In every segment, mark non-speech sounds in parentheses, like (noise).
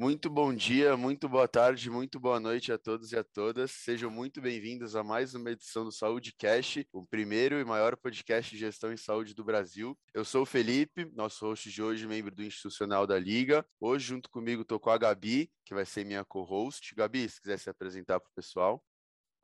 Muito bom dia, muito boa tarde, muito boa noite a todos e a todas. Sejam muito bem-vindos a mais uma edição do Saúde Cash, o primeiro e maior podcast de gestão em saúde do Brasil. Eu sou o Felipe, nosso host de hoje, membro do Institucional da Liga. Hoje, junto comigo, estou com a Gabi, que vai ser minha co-host. Gabi, se quiser se apresentar para o pessoal.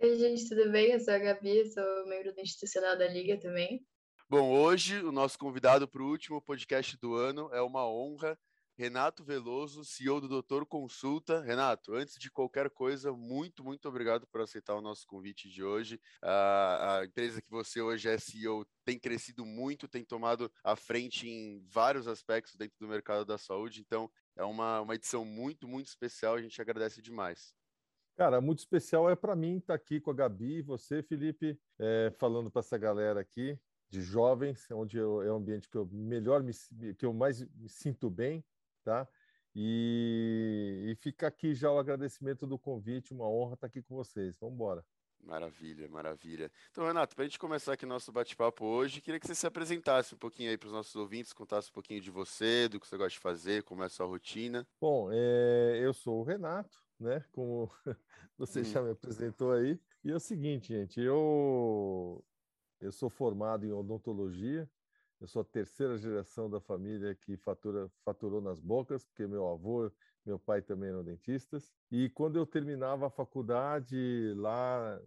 Oi, gente, tudo bem? Eu sou a Gabi, sou membro do Institucional da Liga também. Bom, hoje o nosso convidado para o último podcast do ano é uma honra Renato Veloso, CEO do Doutor Consulta. Renato, antes de qualquer coisa, muito, muito obrigado por aceitar o nosso convite de hoje. A, a empresa que você hoje é CEO tem crescido muito, tem tomado a frente em vários aspectos dentro do mercado da saúde, então é uma, uma edição muito, muito especial, a gente agradece demais. Cara, muito especial é para mim estar tá aqui com a Gabi e você, Felipe, é, falando para essa galera aqui de jovens, onde eu, é o ambiente que eu melhor me, que eu mais me sinto bem, tá? E, e fica aqui já o agradecimento do convite, uma honra estar aqui com vocês. Vamos embora. Maravilha, maravilha. Então, Renato, para a gente começar aqui nosso bate-papo hoje, queria que você se apresentasse um pouquinho aí para os nossos ouvintes, contasse um pouquinho de você, do que você gosta de fazer, como é a sua rotina. Bom, é, eu sou o Renato, né? Como (laughs) você hum. já me apresentou aí. E é o seguinte, gente, eu, eu sou formado em odontologia, eu sou a terceira geração da família que fatura, faturou nas bocas, porque meu avô, meu pai também eram dentistas. E quando eu terminava a faculdade lá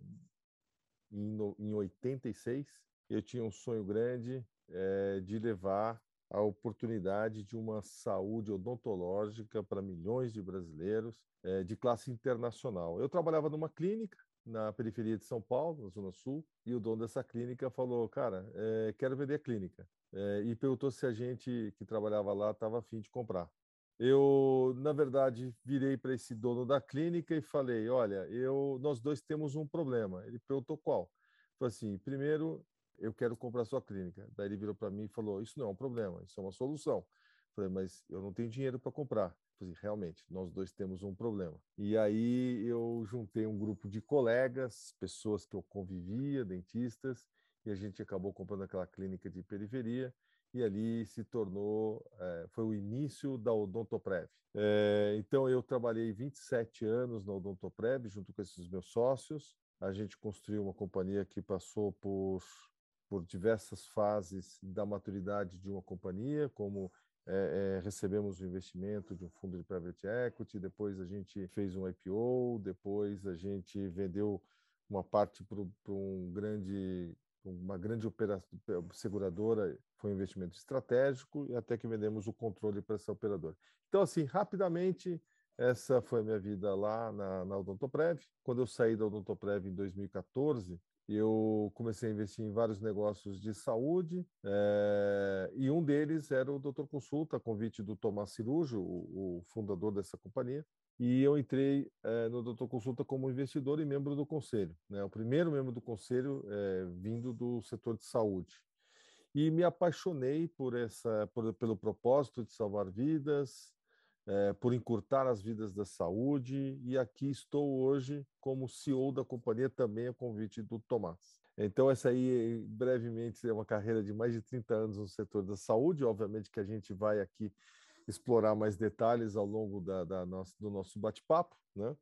em, em 86, eu tinha um sonho grande é, de levar a oportunidade de uma saúde odontológica para milhões de brasileiros é, de classe internacional. Eu trabalhava numa clínica na periferia de São Paulo, na Zona Sul, e o dono dessa clínica falou: Cara, é, quero vender a clínica é, e perguntou se a gente que trabalhava lá estava afim de comprar. Eu, na verdade, virei para esse dono da clínica e falei: Olha, eu, nós dois temos um problema. Ele perguntou qual. Falei assim: primeiro, eu quero comprar sua clínica. Daí ele virou para mim e falou: Isso não é um problema, isso é uma solução. Falei, mas eu não tenho dinheiro para comprar. Falei, realmente, nós dois temos um problema. E aí eu juntei um grupo de colegas, pessoas que eu convivia, dentistas, e a gente acabou comprando aquela clínica de periferia e ali se tornou, é, foi o início da Odontoprev. É, então eu trabalhei 27 anos na Odontoprev junto com esses meus sócios. A gente construiu uma companhia que passou por, por diversas fases da maturidade de uma companhia, como é, é, recebemos o investimento de um fundo de private equity, depois a gente fez um IPO, depois a gente vendeu uma parte para um grande uma grande operação seguradora, foi um investimento estratégico e até que vendemos o controle para essa operadora. Então, assim, rapidamente, essa foi a minha vida lá na, na Odontoprev. Quando eu saí da Odontoprev em 2014, eu comecei a investir em vários negócios de saúde é, e um deles era o Doutor Consulta, convite do Tomás Cirujo, o, o fundador dessa companhia e eu entrei é, no Doutor Consulta como investidor e membro do conselho, né? o primeiro membro do conselho é, vindo do setor de saúde. E me apaixonei por essa, por, pelo propósito de salvar vidas, é, por encurtar as vidas da saúde, e aqui estou hoje como CEO da companhia, também a convite do Tomás. Então, essa aí, brevemente, é uma carreira de mais de 30 anos no setor da saúde. Obviamente que a gente vai aqui explorar mais detalhes ao longo da, da nossa, do nosso bate-papo, né?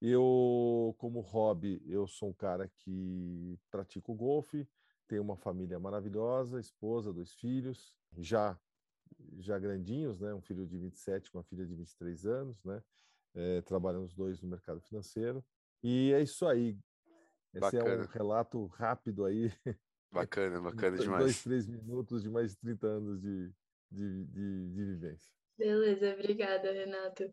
Eu, como hobby, eu sou um cara que pratico golfe, tenho uma família maravilhosa, esposa, dois filhos, já já grandinhos, né? Um filho de 27, uma filha de 23 anos, né? É, trabalham os dois no mercado financeiro. E é isso aí. Esse bacana. é um relato rápido aí. Bacana, (laughs) bacana demais. Dois, três minutos de mais de 30 anos de, de, de, de vivência. Beleza, obrigada, Renato.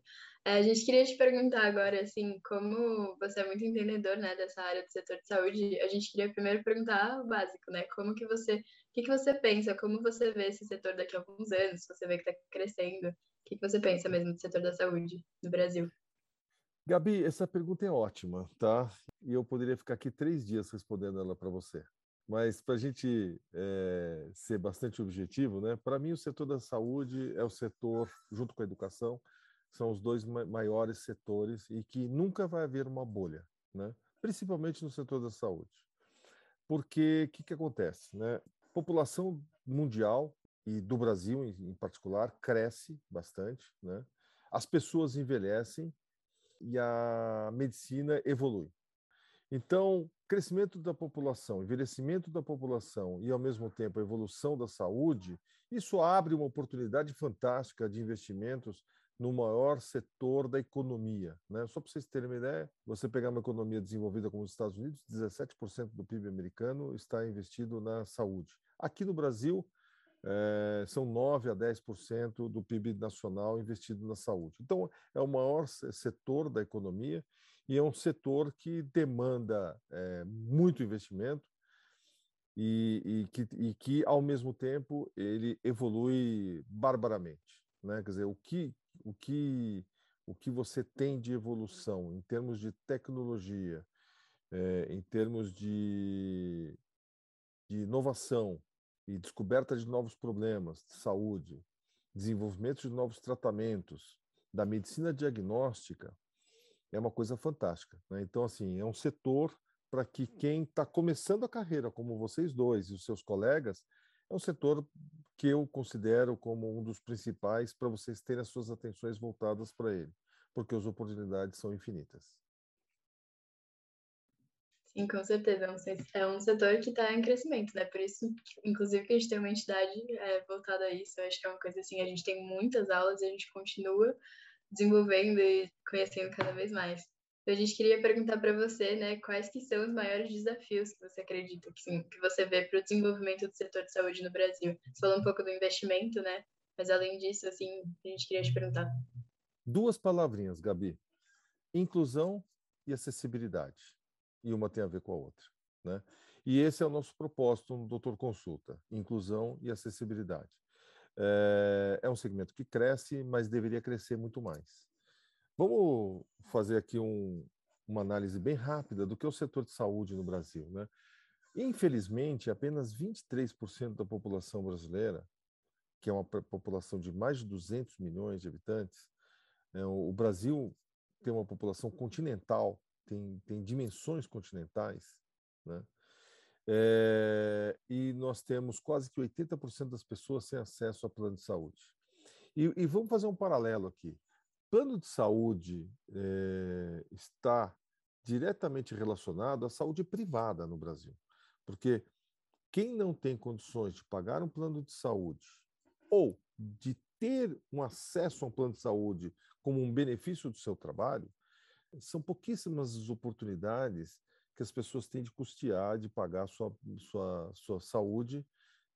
É, a gente queria te perguntar agora, assim, como você é muito entendedor, né, dessa área do setor de saúde, a gente queria primeiro perguntar o básico, né, como que você, o que que você pensa, como você vê esse setor daqui a alguns anos, você vê que está crescendo, o que que você pensa mesmo do setor da saúde no Brasil? Gabi, essa pergunta é ótima, tá? E eu poderia ficar aqui três dias respondendo ela para você. Mas para a gente é, ser bastante objetivo, né? Para mim o setor da saúde é o setor, junto com a educação, são os dois maiores setores e que nunca vai haver uma bolha, né? Principalmente no setor da saúde, porque o que, que acontece, né? População mundial e do Brasil em, particular cresce bastante, né? as pessoas envelhecem e a medicina evolui. Então, crescimento da população, envelhecimento da população e, ao mesmo tempo, a evolução da saúde, isso abre uma oportunidade fantástica de investimentos no maior setor da economia. Né? Só para vocês terem uma ideia, você pegar uma economia desenvolvida como os Estados Unidos, 17% do PIB americano está investido na saúde. Aqui no Brasil, é, são 9 a 10% do PIB nacional investido na saúde. Então, é o maior setor da economia e é um setor que demanda é, muito investimento e, e, que, e que, ao mesmo tempo, ele evolui barbaramente. Né? Quer dizer, o que, o, que, o que você tem de evolução em termos de tecnologia, é, em termos de, de inovação e descoberta de novos problemas de saúde, desenvolvimento de novos tratamentos, da medicina diagnóstica, é uma coisa fantástica. Né? Então, assim, é um setor para que quem está começando a carreira, como vocês dois e os seus colegas, é um setor que eu considero como um dos principais para vocês terem as suas atenções voltadas para ele, porque as oportunidades são infinitas. Sim, com certeza. É um setor que está em crescimento, né? Por isso, inclusive, que a gente tem uma entidade é, voltada a isso. Eu acho que é uma coisa assim, a gente tem muitas aulas e a gente continua desenvolvendo e conhecendo cada vez mais. Então, a gente queria perguntar para você, né, quais que são os maiores desafios que você acredita que, sim, que você vê para o desenvolvimento do setor de saúde no Brasil? Você falou um pouco do investimento, né? Mas além disso, assim, a gente queria te perguntar. Duas palavrinhas, Gabi: inclusão e acessibilidade. E uma tem a ver com a outra, né? E esse é o nosso propósito no Doutor Consulta: inclusão e acessibilidade. É, é um segmento que cresce, mas deveria crescer muito mais. Vamos fazer aqui um, uma análise bem rápida do que é o setor de saúde no Brasil. Né? Infelizmente, apenas 23% da população brasileira, que é uma população de mais de 200 milhões de habitantes, né? o Brasil tem uma população continental, tem, tem dimensões continentais, né? É, e nós temos quase que 80% das pessoas sem acesso a plano de saúde. E, e vamos fazer um paralelo aqui. Plano de saúde é, está diretamente relacionado à saúde privada no Brasil, porque quem não tem condições de pagar um plano de saúde ou de ter um acesso a um plano de saúde como um benefício do seu trabalho, são pouquíssimas as oportunidades que as pessoas têm de custear, de pagar sua, sua, sua saúde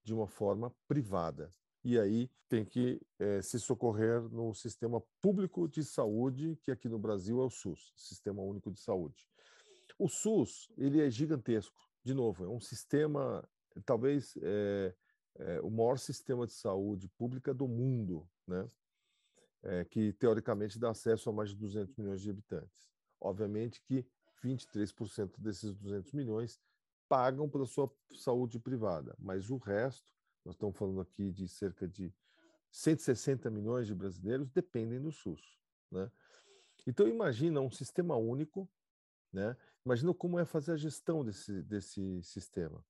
de uma forma privada. E aí tem que é, se socorrer no sistema público de saúde, que aqui no Brasil é o SUS, Sistema Único de Saúde. O SUS, ele é gigantesco. De novo, é um sistema, talvez é, é, o maior sistema de saúde pública do mundo, né? que teoricamente dá acesso a mais de 200 milhões de habitantes. Obviamente que 23% desses 200 milhões pagam pela sua saúde privada, mas o resto, nós estamos falando aqui de cerca de 160 milhões de brasileiros, dependem do SUS. Né? Então, imagina um sistema único, né? imagina como é fazer a gestão desse, desse sistema.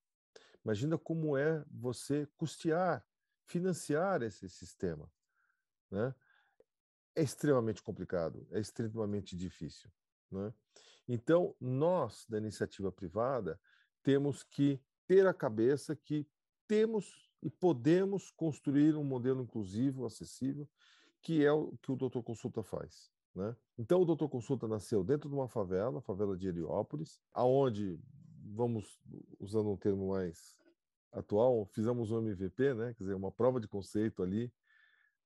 Imagina como é você custear, financiar esse sistema. Né? É extremamente complicado, é extremamente difícil. Né? Então, nós, da iniciativa privada, temos que ter a cabeça que temos e podemos construir um modelo inclusivo, acessível, que é o que o Doutor Consulta faz. Né? Então, o Doutor Consulta nasceu dentro de uma favela, a favela de Heliópolis, aonde, vamos usando um termo mais atual, fizemos um MVP, né? quer dizer, uma prova de conceito ali,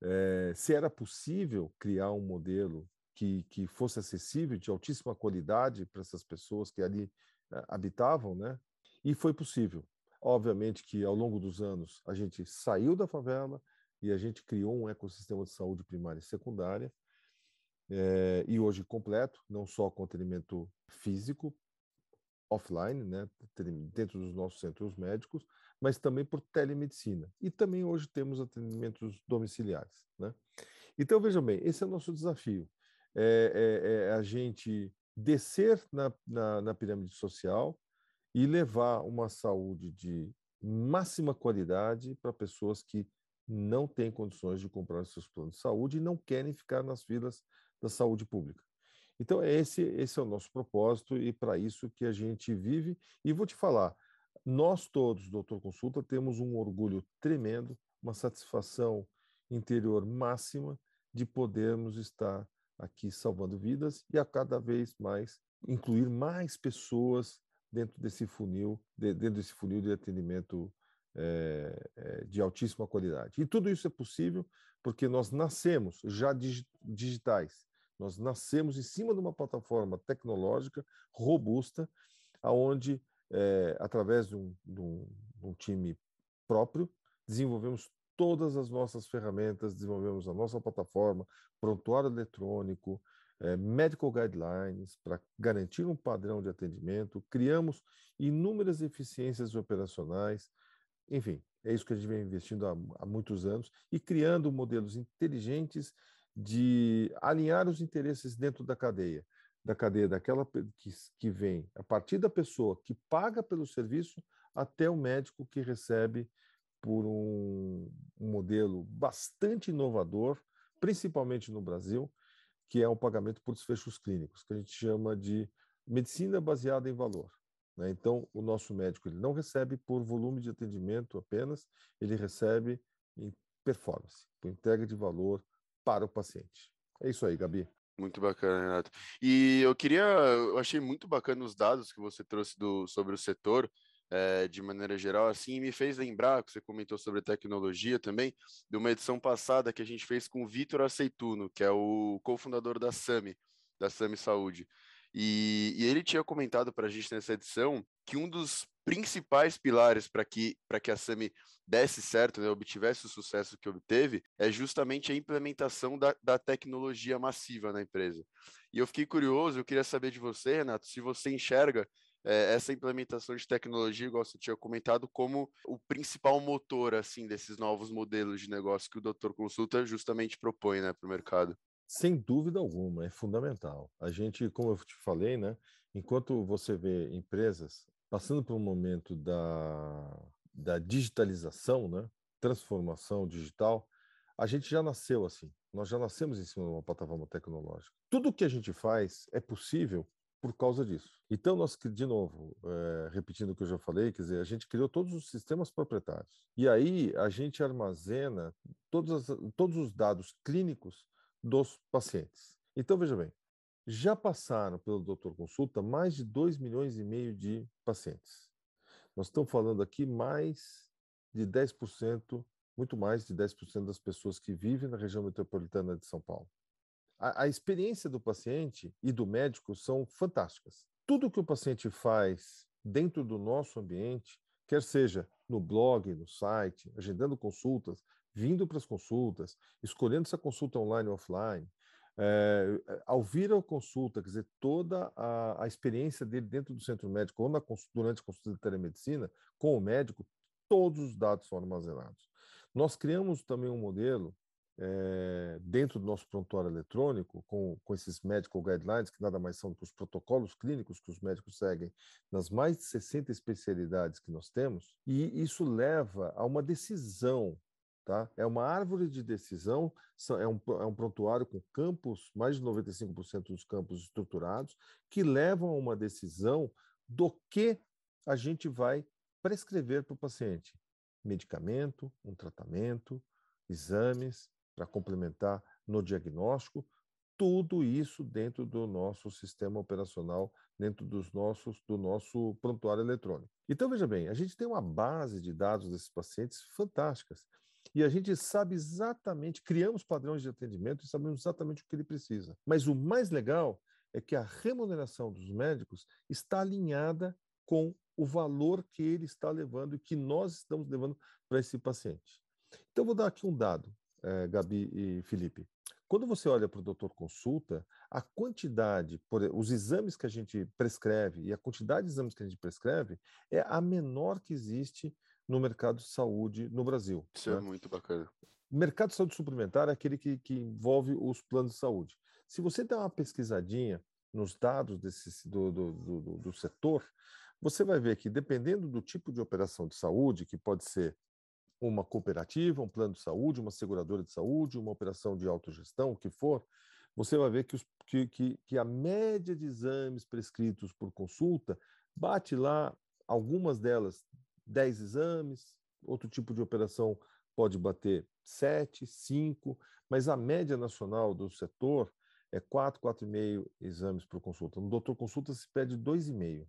é, se era possível criar um modelo que, que fosse acessível, de altíssima qualidade para essas pessoas que ali uh, habitavam, né? E foi possível. Obviamente que ao longo dos anos a gente saiu da favela e a gente criou um ecossistema de saúde primária e secundária, é, e hoje completo, não só com atendimento físico, offline, né, dentro dos nossos centros médicos, mas também por telemedicina. E também hoje temos atendimentos domiciliares. Né? Então, vejam bem, esse é o nosso desafio é, é, é a gente descer na, na, na pirâmide social e levar uma saúde de máxima qualidade para pessoas que não têm condições de comprar seus planos de saúde e não querem ficar nas filas da saúde pública. Então, esse, esse é o nosso propósito e para isso que a gente vive. E vou te falar, nós todos, doutor Consulta, temos um orgulho tremendo, uma satisfação interior máxima de podermos estar aqui salvando vidas e a cada vez mais incluir mais pessoas dentro desse funil, dentro desse funil de atendimento é, de altíssima qualidade. E tudo isso é possível porque nós nascemos já digitais. Nós nascemos em cima de uma plataforma tecnológica robusta, aonde, é, através de um, de, um, de um time próprio, desenvolvemos todas as nossas ferramentas, desenvolvemos a nossa plataforma, prontuário eletrônico, é, medical guidelines para garantir um padrão de atendimento, criamos inúmeras eficiências operacionais, enfim, é isso que a gente vem investindo há, há muitos anos e criando modelos inteligentes de alinhar os interesses dentro da cadeia, da cadeia daquela que, que vem a partir da pessoa que paga pelo serviço até o médico que recebe por um, um modelo bastante inovador, principalmente no Brasil, que é o pagamento por desfechos clínicos, que a gente chama de medicina baseada em valor. Né? Então, o nosso médico ele não recebe por volume de atendimento apenas, ele recebe em performance, por entrega de valor para o paciente. É isso aí, Gabi. Muito bacana, Renato. E eu queria, eu achei muito bacana os dados que você trouxe do, sobre o setor, é, de maneira geral, assim, me fez lembrar, que você comentou sobre tecnologia também, de uma edição passada que a gente fez com o Vitor Aceituno, que é o cofundador da SAMI, da SAMI Saúde. E, e ele tinha comentado para a gente nessa edição que um dos principais pilares para que, que a SAMI desse certo, né, obtivesse o sucesso que obteve, é justamente a implementação da, da tecnologia massiva na empresa. E eu fiquei curioso, eu queria saber de você, Renato, se você enxerga é, essa implementação de tecnologia, igual você tinha comentado, como o principal motor assim desses novos modelos de negócio que o Doutor Consulta justamente propõe né, para o mercado. Sem dúvida alguma, é fundamental. A gente, como eu te falei, né, enquanto você vê empresas passando por um momento da, da digitalização, né, transformação digital, a gente já nasceu assim. Nós já nascemos em cima de uma plataforma tecnológica. Tudo que a gente faz é possível por causa disso. Então, nós, de novo, é, repetindo o que eu já falei, quer dizer, a gente criou todos os sistemas proprietários. E aí a gente armazena todos, as, todos os dados clínicos dos pacientes. Então, veja bem, já passaram pelo doutor consulta mais de 2 milhões e meio de pacientes. Nós estamos falando aqui mais de 10%, muito mais de 10% das pessoas que vivem na região metropolitana de São Paulo. A, a experiência do paciente e do médico são fantásticas. Tudo que o paciente faz dentro do nosso ambiente, quer seja no blog, no site, agendando consultas, vindo para as consultas, escolhendo essa consulta online ou offline, é, ao vir a consulta, quer dizer, toda a, a, experiência dele dentro do centro médico ou na, durante a consulta de telemedicina, com o médico, todos os dados são armazenados. Nós criamos também um modelo é, dentro do nosso prontuário eletrônico, com, com esses medical guidelines, que nada mais são do que os protocolos clínicos que os médicos seguem nas mais de 60 especialidades que nós temos, e isso leva a uma decisão Tá? É uma árvore de decisão, é um, é um prontuário com campos, mais de 95% dos campos estruturados, que levam a uma decisão do que a gente vai prescrever para o paciente. Medicamento, um tratamento, exames para complementar no diagnóstico, tudo isso dentro do nosso sistema operacional, dentro dos nossos, do nosso prontuário eletrônico. Então, veja bem, a gente tem uma base de dados desses pacientes fantásticas. E a gente sabe exatamente, criamos padrões de atendimento e sabemos exatamente o que ele precisa. Mas o mais legal é que a remuneração dos médicos está alinhada com o valor que ele está levando e que nós estamos levando para esse paciente. Então, vou dar aqui um dado, eh, Gabi e Felipe. Quando você olha para o doutor consulta, a quantidade, por, os exames que a gente prescreve e a quantidade de exames que a gente prescreve é a menor que existe no mercado de saúde no Brasil. Isso é né? é muito bacana. O mercado de saúde suplementar é aquele que, que envolve os planos de saúde. Se você der uma pesquisadinha nos dados desse, do, do, do, do setor, você vai ver que, dependendo do tipo de operação de saúde, que pode ser uma cooperativa, um plano de saúde, uma seguradora de saúde, uma operação de autogestão, o que for, você vai ver que, os, que, que, que a média de exames prescritos por consulta bate lá, algumas delas, 10 exames, outro tipo de operação pode bater 7, 5, mas a média nacional do setor é 4, 4,5 exames por consulta. No doutor consulta se pede 2,5.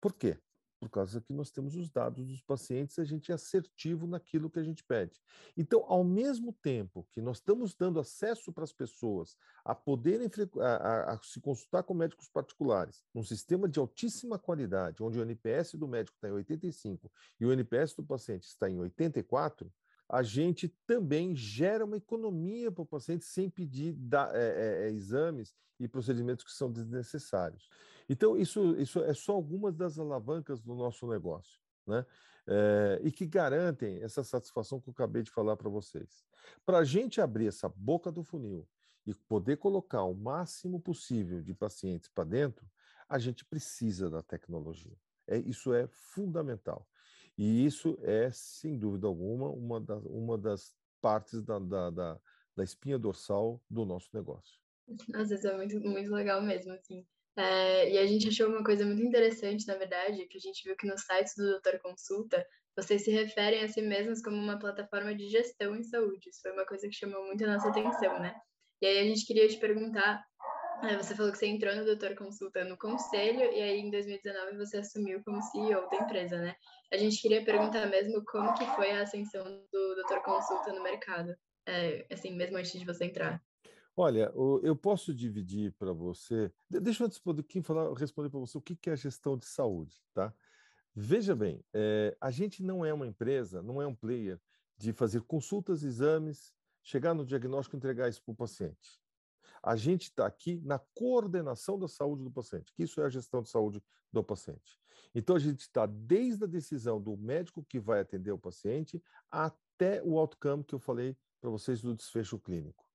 Por quê? Por causa que nós temos os dados dos pacientes, a gente é assertivo naquilo que a gente pede. Então, ao mesmo tempo que nós estamos dando acesso para as pessoas a poderem a, a, a se consultar com médicos particulares, num sistema de altíssima qualidade, onde o NPS do médico está em 85 e o NPS do paciente está em 84, a gente também gera uma economia para o paciente sem pedir da, é, é, é, exames e procedimentos que são desnecessários. Então, isso, isso é só algumas das alavancas do nosso negócio, né? É, e que garantem essa satisfação que eu acabei de falar para vocês. Para a gente abrir essa boca do funil e poder colocar o máximo possível de pacientes para dentro, a gente precisa da tecnologia. É, isso é fundamental. E isso é, sem dúvida alguma, uma, uma das partes da, da, da, da espinha dorsal do nosso negócio. Às vezes é muito, muito legal mesmo, assim. É, e a gente achou uma coisa muito interessante, na verdade, que a gente viu que no site do Doutor Consulta, vocês se referem a si mesmos como uma plataforma de gestão em saúde. Isso foi uma coisa que chamou muito a nossa atenção, né? E aí a gente queria te perguntar você falou que você entrou no Doutor Consulta no conselho e aí em 2019 você assumiu como CEO da empresa, né? A gente queria perguntar mesmo como que foi a ascensão do Doutor Consulta no mercado, é, assim, mesmo antes de você entrar. Olha, eu posso dividir para você. Deixa eu antes de falar, responder para você o que é a gestão de saúde, tá? Veja bem, é, a gente não é uma empresa, não é um player de fazer consultas, exames, chegar no diagnóstico e entregar isso para o paciente. A gente está aqui na coordenação da saúde do paciente, que isso é a gestão de saúde do paciente. Então, a gente está desde a decisão do médico que vai atender o paciente até o outcome que eu falei para vocês do desfecho clínico.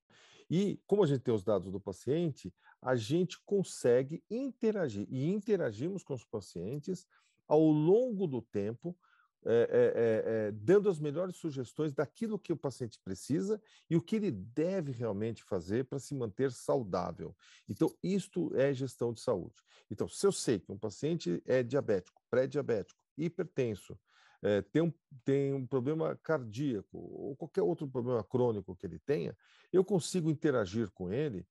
E, como a gente tem os dados do paciente, a gente consegue interagir e interagimos com os pacientes ao longo do tempo é, é, é, dando as melhores sugestões daquilo que o paciente precisa e o que ele deve realmente fazer para se manter saudável. Então, isto é gestão de saúde. Então, se eu sei que um paciente é diabético, pré-diabético, hipertenso, tem, um, tem um problema cardíaco ou qualquer outro problema crônico que ele tenha, eu consigo interagir com ele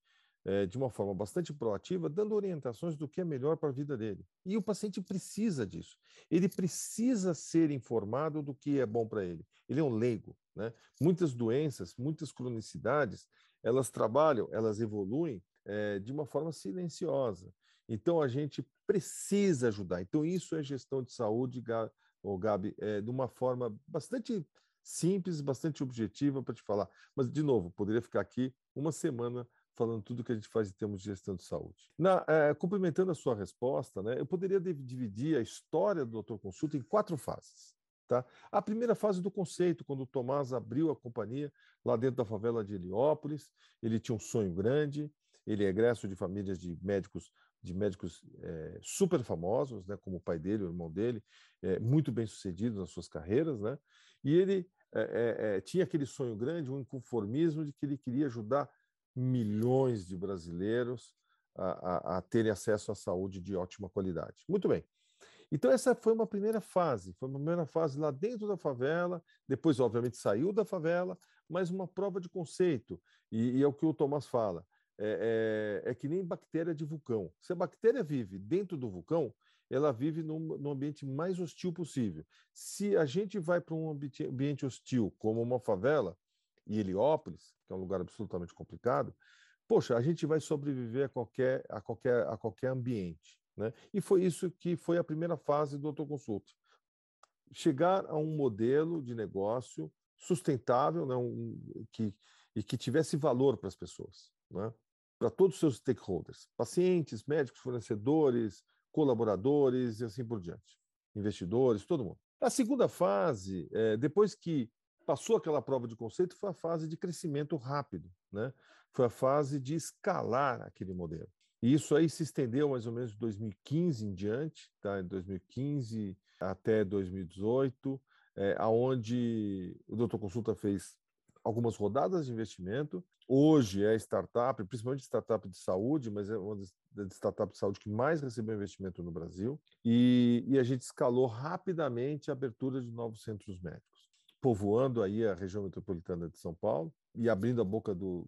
é, de uma forma bastante proativa, dando orientações do que é melhor para a vida dele. E o paciente precisa disso. Ele precisa ser informado do que é bom para ele. Ele é um leigo. Né? Muitas doenças, muitas cronicidades, elas trabalham, elas evoluem é, de uma forma silenciosa. Então, a gente precisa ajudar. Então, isso é gestão de saúde, o Gabi, é, de uma forma bastante simples, bastante objetiva para te falar. Mas, de novo, poderia ficar aqui uma semana falando tudo que a gente faz em termos de gestão de saúde. Na, é, complementando a sua resposta, né, eu poderia dividir a história do Doutor Consulta em quatro fases. Tá? A primeira fase do conceito, quando o Tomás abriu a companhia lá dentro da favela de Heliópolis, ele tinha um sonho grande, ele é egresso de famílias de médicos de médicos é, super famosos, né, como o pai dele, o irmão dele, é, muito bem sucedidos nas suas carreiras, né, e ele é, tinha aquele sonho grande, um inconformismo de que ele queria ajudar milhões de brasileiros a, a, a terem acesso à saúde de ótima qualidade. Muito bem. Então, essa foi uma primeira fase, foi uma primeira fase lá dentro da favela, depois, obviamente, saiu da favela, mas uma prova de conceito, e, e é o que o Tomás fala, é, é, é, que nem bactéria de vulcão. Se a bactéria vive dentro do vulcão, ela vive no, no ambiente mais hostil possível. Se a gente vai para um ambiente hostil, como uma favela, e Heliópolis, que é um lugar absolutamente complicado, poxa, a gente vai sobreviver a qualquer, a qualquer, a qualquer ambiente. Né? E foi isso que foi a primeira fase do autoconsulto. Chegar a um modelo de negócio sustentável né? um, que, e que tivesse valor para as pessoas, né? Para todos os seus stakeholders, pacientes, médicos, fornecedores, colaboradores e assim por diante, investidores, todo mundo. A segunda fase, é, depois que passou aquela prova de conceito, foi a fase de crescimento rápido, né? Foi a fase de escalar aquele modelo. E isso aí se estendeu mais ou menos de 2015 em diante, tá? Em 2015 até 2018, é, onde o Doutor Consulta fez algumas rodadas de investimento. Hoje é startup, principalmente startup de saúde, mas é uma das startups de saúde que mais recebeu investimento no Brasil. E, e a gente escalou rapidamente a abertura de novos centros médicos, povoando aí a região metropolitana de São Paulo e abrindo a boca do,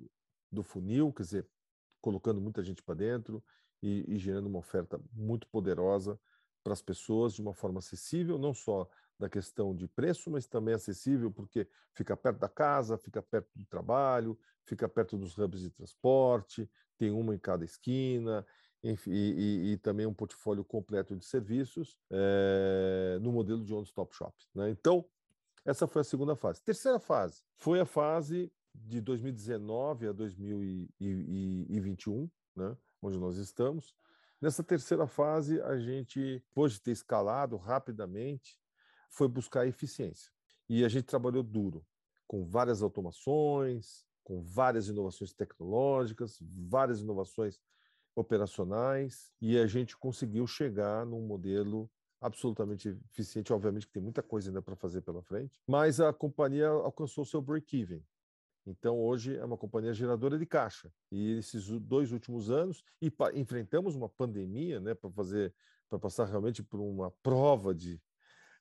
do funil, quer dizer, colocando muita gente para dentro e, e gerando uma oferta muito poderosa para as pessoas de uma forma acessível, não só da questão de preço, mas também acessível porque fica perto da casa, fica perto do trabalho, fica perto dos hubs de transporte, tem uma em cada esquina, enfim, e, e, e também um portfólio completo de serviços é, no modelo de one-stop shop. Né? Então, essa foi a segunda fase. Terceira fase foi a fase de 2019 a 2021, né? onde nós estamos. Nessa terceira fase, a gente, depois de ter escalado rapidamente, foi buscar eficiência. E a gente trabalhou duro, com várias automações, com várias inovações tecnológicas, várias inovações operacionais, e a gente conseguiu chegar num modelo absolutamente eficiente. Obviamente que tem muita coisa ainda para fazer pela frente, mas a companhia alcançou seu break-even. Então, hoje é uma companhia geradora de caixa. E esses dois últimos anos, e enfrentamos uma pandemia, né, para fazer, para passar realmente por uma prova de,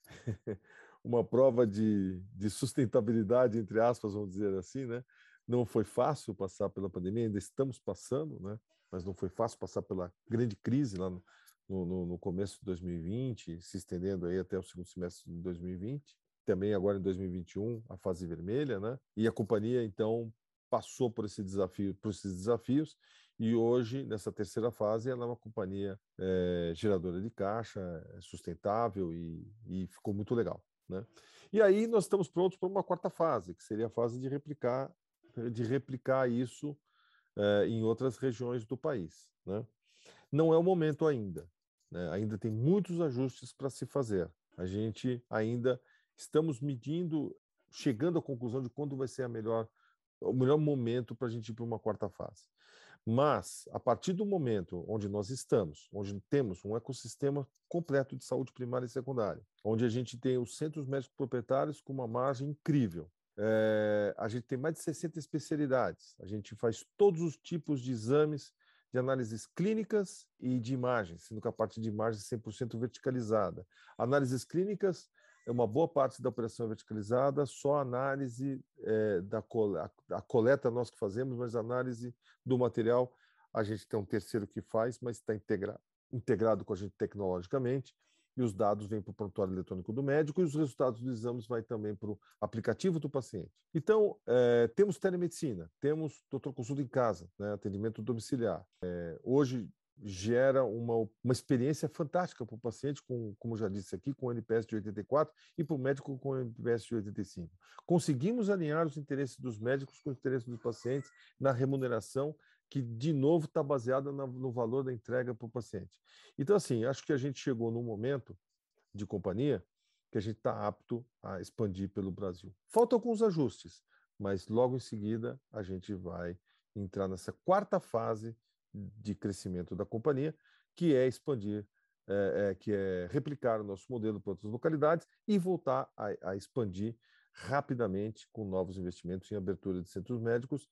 (laughs) uma prova de, de sustentabilidade, entre aspas, vamos dizer assim, né? Não foi fácil passar pela pandemia, ainda estamos passando, né? Mas não foi fácil passar pela grande crise lá no, no, no começo de 2020, se estendendo aí até o segundo semestre de 2020. Também agora em 2021, a fase vermelha, né? E a companhia, então, passou por esse desafio, por esses desafios e hoje, nessa terceira fase, ela é uma companhia é, geradora de caixa, é sustentável e, e ficou muito legal. Né? E aí nós estamos prontos para uma quarta fase, que seria a fase de replicar, de replicar isso é, em outras regiões do país. Né? Não é o momento ainda. Né? Ainda tem muitos ajustes para se fazer. A gente ainda estamos medindo, chegando à conclusão de quando vai ser a melhor, o melhor momento para a gente ir para uma quarta fase. Mas, a partir do momento onde nós estamos, onde temos um ecossistema completo de saúde primária e secundária, onde a gente tem os centros médicos proprietários com uma margem incrível, é, a gente tem mais de 60 especialidades, a gente faz todos os tipos de exames de análises clínicas e de imagens, sendo que a parte de imagens é 100% verticalizada. Análises clínicas uma boa parte da operação verticalizada, só análise é, da a, a coleta nós que fazemos, mas análise do material a gente tem um terceiro que faz, mas está integra, integrado com a gente tecnologicamente, e os dados vêm para o prontuário eletrônico do médico e os resultados dos exames vai também para o aplicativo do paciente. Então, é, temos telemedicina, temos doutor consulta em casa, né, atendimento domiciliar. É, hoje, gera uma, uma experiência fantástica para o paciente, com, como já disse aqui, com o NPS de 84 e para o médico com o NPS de 85. Conseguimos alinhar os interesses dos médicos com os interesses dos pacientes na remuneração, que, de novo, está baseada no valor da entrega para o paciente. Então, assim, acho que a gente chegou num momento de companhia que a gente está apto a expandir pelo Brasil. Faltam alguns ajustes, mas logo em seguida a gente vai entrar nessa quarta fase de crescimento da companhia, que é expandir, é, é, que é replicar o nosso modelo para outras localidades e voltar a, a expandir rapidamente com novos investimentos em abertura de centros médicos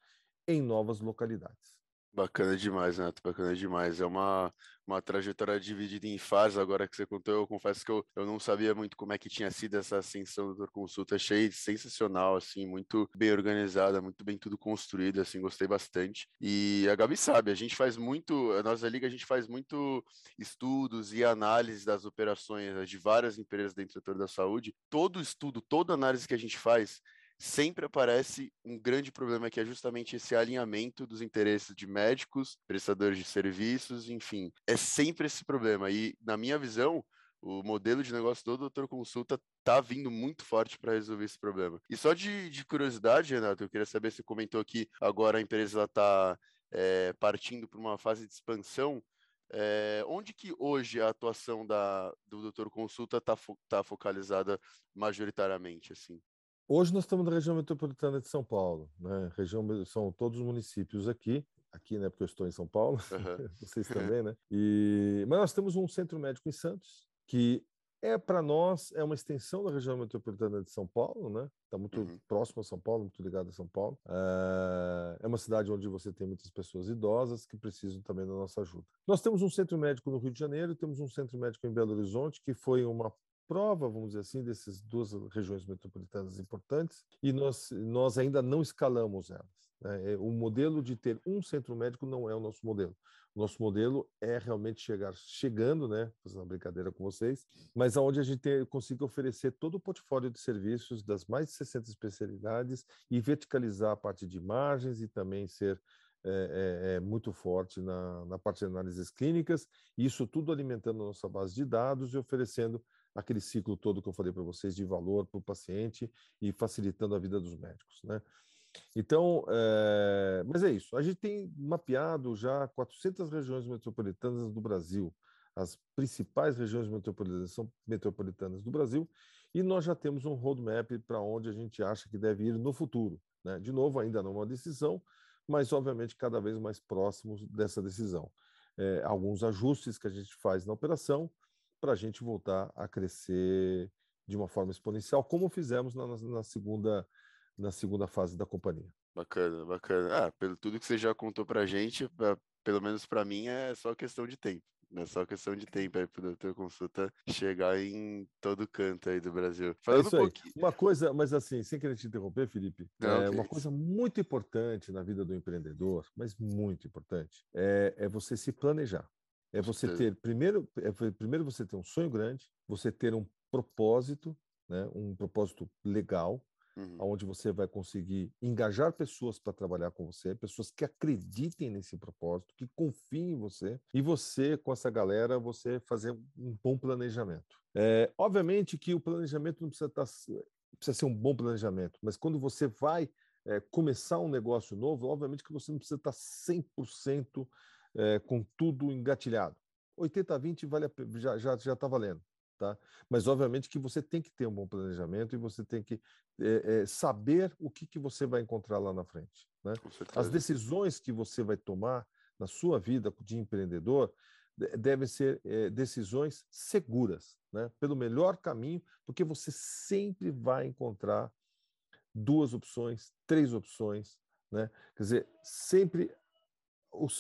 em novas localidades. Bacana demais, Neto, bacana demais. É uma, uma trajetória dividida em fases, agora que você contou, eu confesso que eu, eu não sabia muito como é que tinha sido essa ascensão do Consulta, achei sensacional, assim, muito bem organizada, muito bem tudo construído, assim, gostei bastante. E a Gabi sabe, a gente faz muito, a nossa liga, a gente faz muito estudos e análise das operações de várias empresas dentro do setor da saúde. Todo estudo, toda análise que a gente faz, sempre aparece um grande problema que é justamente esse alinhamento dos interesses de médicos, prestadores de serviços, enfim, é sempre esse problema. E na minha visão, o modelo de negócio do Doutor Consulta tá vindo muito forte para resolver esse problema. E só de, de, curiosidade, Renato, eu queria saber, você comentou que agora a empresa está é, partindo para uma fase de expansão. É, onde que hoje a atuação da, do Doutor Consulta está fo tá focalizada majoritariamente? assim? Hoje nós estamos na região metropolitana de São Paulo, né? Região são todos os municípios aqui, aqui, né? Porque eu estou em São Paulo, uhum. (laughs) vocês (laughs) também, né? E mas nós temos um centro médico em Santos que é para nós é uma extensão da região metropolitana de São Paulo, né? Está muito uhum. próximo a São Paulo, muito ligado a São Paulo. É, é uma cidade onde você tem muitas pessoas idosas que precisam também da nossa ajuda. Nós temos um centro médico no Rio de Janeiro, temos um centro médico em Belo Horizonte que foi uma prova, vamos dizer assim, dessas duas regiões metropolitanas importantes e nós nós ainda não escalamos elas. Né? É, o modelo de ter um centro médico não é o nosso modelo. O nosso modelo é realmente chegar chegando, né, fazendo uma brincadeira com vocês, mas aonde a gente consiga oferecer todo o portfólio de serviços das mais de 60 especialidades e verticalizar a parte de imagens e também ser é, é, é, muito forte na, na parte de análises clínicas, isso tudo alimentando a nossa base de dados e oferecendo aquele ciclo todo que eu falei para vocês de valor para o paciente e facilitando a vida dos médicos, né? Então, é, mas é isso. A gente tem mapeado já 400 regiões metropolitanas do Brasil. As principais regiões metropolitanas são metropolitanas do Brasil e nós já temos um roadmap para onde a gente acha que deve ir no futuro. Né? De novo, ainda não uma decisão, mas obviamente cada vez mais próximos dessa decisão. É, alguns ajustes que a gente faz na operação para a gente voltar a crescer de uma forma exponencial, como fizemos na, na segunda na segunda fase da companhia. Bacana, bacana. Ah, pelo tudo que você já contou para a gente, pra, pelo menos para mim, é só questão de tempo. É só questão de tempo aí para o doutor consulta chegar em todo canto aí do Brasil. É Falando é isso um pouquinho... Uma coisa, mas assim, sem querer te interromper, Felipe, Não, é uma coisa muito importante na vida do empreendedor, mas muito importante, é, é você se planejar. É você ter, primeiro, é, primeiro você ter um sonho grande, você ter um propósito, né, um propósito legal, uhum. onde você vai conseguir engajar pessoas para trabalhar com você, pessoas que acreditem nesse propósito, que confiem em você, e você, com essa galera, você fazer um bom planejamento. É, obviamente que o planejamento não precisa, estar, tá precisa ser um bom planejamento, mas quando você vai é, começar um negócio novo, obviamente que você não precisa estar 100% é, com tudo engatilhado. 80-20 vale já está já, já tá valendo. Tá? Mas, obviamente, que você tem que ter um bom planejamento e você tem que é, é, saber o que, que você vai encontrar lá na frente. Né? As decisões que você vai tomar na sua vida de empreendedor devem ser é, decisões seguras, né? pelo melhor caminho, porque você sempre vai encontrar duas opções, três opções. Né? Quer dizer, sempre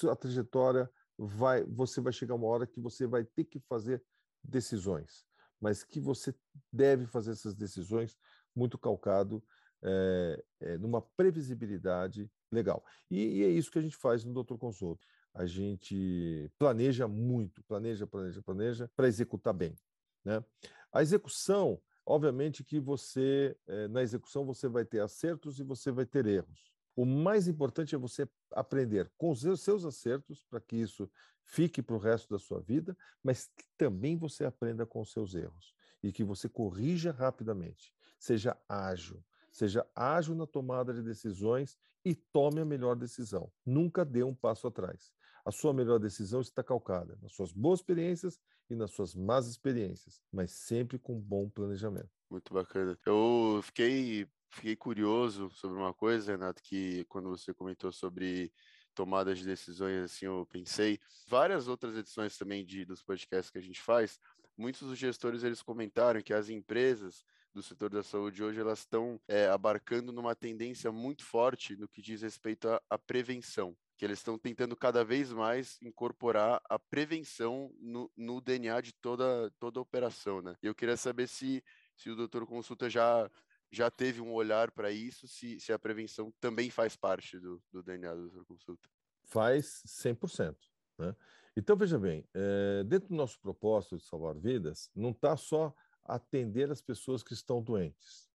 a trajetória vai, você vai chegar uma hora que você vai ter que fazer decisões, mas que você deve fazer essas decisões muito calcado é, é, numa previsibilidade legal. E, e, é isso que a gente faz no Doutor Consulto. A gente planeja muito, planeja, planeja, planeja para executar bem. Né? A execução, obviamente que você, é, na execução, você vai ter acertos e você vai ter erros. O mais importante é você aprender com os seus acertos, para que isso fique para o resto da sua vida, mas que também você aprenda com os seus erros e que você corrija rapidamente. Seja ágil, seja ágil na tomada de decisões e tome a melhor decisão. Nunca dê um passo atrás. A sua melhor decisão está calcada nas suas boas experiências e nas suas más experiências, mas sempre com bom planejamento. Muito bacana. Eu fiquei fiquei curioso sobre uma coisa, Renato, que quando você comentou sobre tomadas de decisões, assim, eu pensei, várias outras edições também de, dos podcasts que a gente faz, muitos dos gestores, eles comentaram que as empresas do setor da saúde hoje, elas estão é, abarcando numa tendência muito forte no que diz respeito à, prevenção, que eles estão tentando cada vez mais incorporar a prevenção no, no DNA de toda, toda a operação, né? Eu queria saber se, se o doutor Consulta já já teve um olhar para isso, se, se a prevenção também faz parte do, do DNA da consulta. Faz 100%. Né? Então, veja bem, é, dentro do nosso propósito de salvar vidas, não está só atender as pessoas que estão doentes.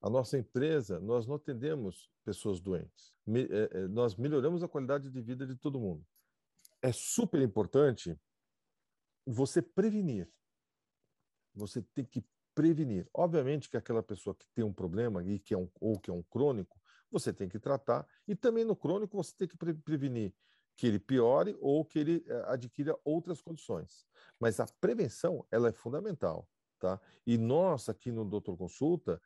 A nossa empresa, nós não atendemos pessoas doentes. Me, é, nós melhoramos a qualidade de vida de todo mundo. É super importante você prevenir. Você tem que prevenir. Obviamente que aquela pessoa que tem um problema e que é um, ou que é um crônico, você tem que tratar. E também no crônico você tem que pre prevenir que ele piore ou que ele eh, adquira outras condições. Mas a prevenção, ela é fundamental, tá? E nós aqui no Doutor Consulta,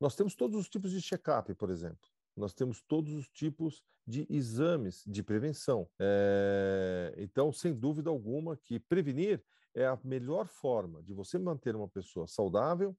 nós temos todos os tipos de check-up, por exemplo. nós temos todos os tipos de exames de prevenção. É, então, sem dúvida alguma, que prevenir é a melhor forma de você manter uma pessoa saudável,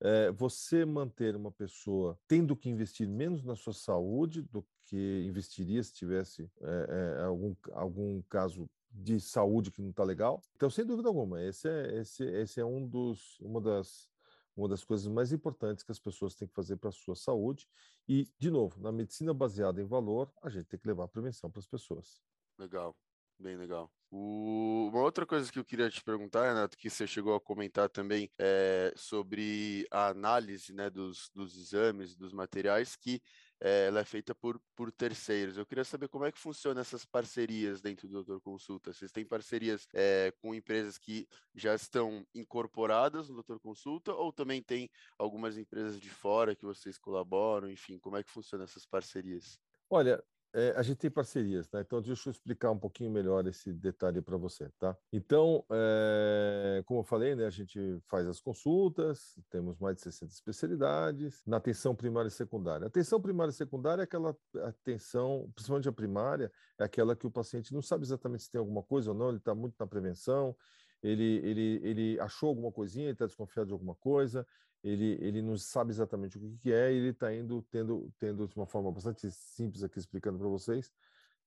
é, você manter uma pessoa tendo que investir menos na sua saúde do que investiria se tivesse é, é, algum, algum caso de saúde que não está legal. Então, sem dúvida alguma, esse é, esse, esse é um dos, uma das uma das coisas mais importantes que as pessoas têm que fazer para a sua saúde. E, de novo, na medicina baseada em valor, a gente tem que levar a prevenção para as pessoas. Legal, bem legal. O... Uma outra coisa que eu queria te perguntar, Renato, que você chegou a comentar também, é sobre a análise né, dos, dos exames, dos materiais, que é, ela é feita por, por terceiros. Eu queria saber como é que funciona essas parcerias dentro do Doutor Consulta. Vocês têm parcerias é, com empresas que já estão incorporadas no Doutor Consulta ou também tem algumas empresas de fora que vocês colaboram? Enfim, como é que funciona essas parcerias? Olha, é, a gente tem parcerias, né? Então, deixa eu explicar um pouquinho melhor esse detalhe para você, tá? Então, é, como eu falei, né, a gente faz as consultas, temos mais de 60 especialidades na atenção primária e secundária. A atenção primária e secundária é aquela atenção, principalmente a primária, é aquela que o paciente não sabe exatamente se tem alguma coisa ou não, ele está muito na prevenção, ele, ele, ele achou alguma coisinha, ele está desconfiado de alguma coisa, ele, ele não sabe exatamente o que, que é, ele está indo tendo, tendo de uma forma bastante simples aqui explicando para vocês,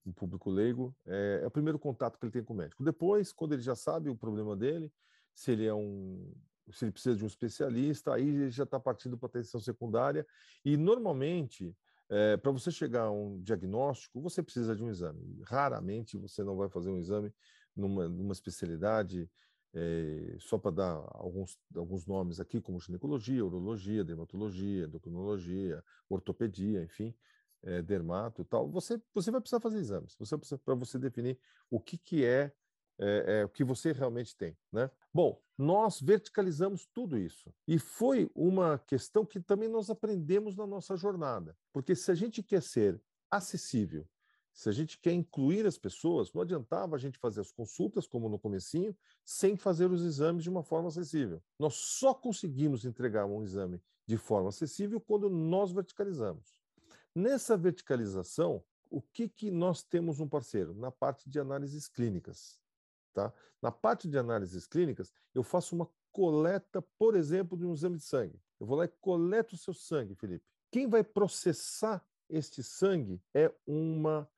um público leigo, é, é, o primeiro contato que ele tem com o médico. Depois, quando ele já sabe o problema dele, se ele é um se ele precisa de um especialista, aí ele já está partindo para atenção secundária e normalmente é, para você chegar a um diagnóstico, você precisa de um exame. Raramente você não vai fazer um exame numa, numa especialidade é, só para dar alguns, alguns nomes aqui, como ginecologia, urologia, dermatologia, endocrinologia, ortopedia, enfim, é, dermato e tal, você, você vai precisar fazer exames, você para você definir o que, que é, é, é, o que você realmente tem, né? Bom, nós verticalizamos tudo isso e foi uma questão que também nós aprendemos na nossa jornada, porque se a gente quer ser acessível se a gente quer incluir as pessoas, não adiantava a gente fazer as consultas, como no comecinho, sem fazer os exames de uma forma acessível. Nós só conseguimos entregar um exame de forma acessível quando nós verticalizamos. Nessa verticalização, o que, que nós temos um parceiro? Na parte de análises clínicas. Tá? Na parte de análises clínicas, eu faço uma coleta, por exemplo, de um exame de sangue. Eu vou lá e coleto o seu sangue, Felipe. Quem vai processar este sangue é uma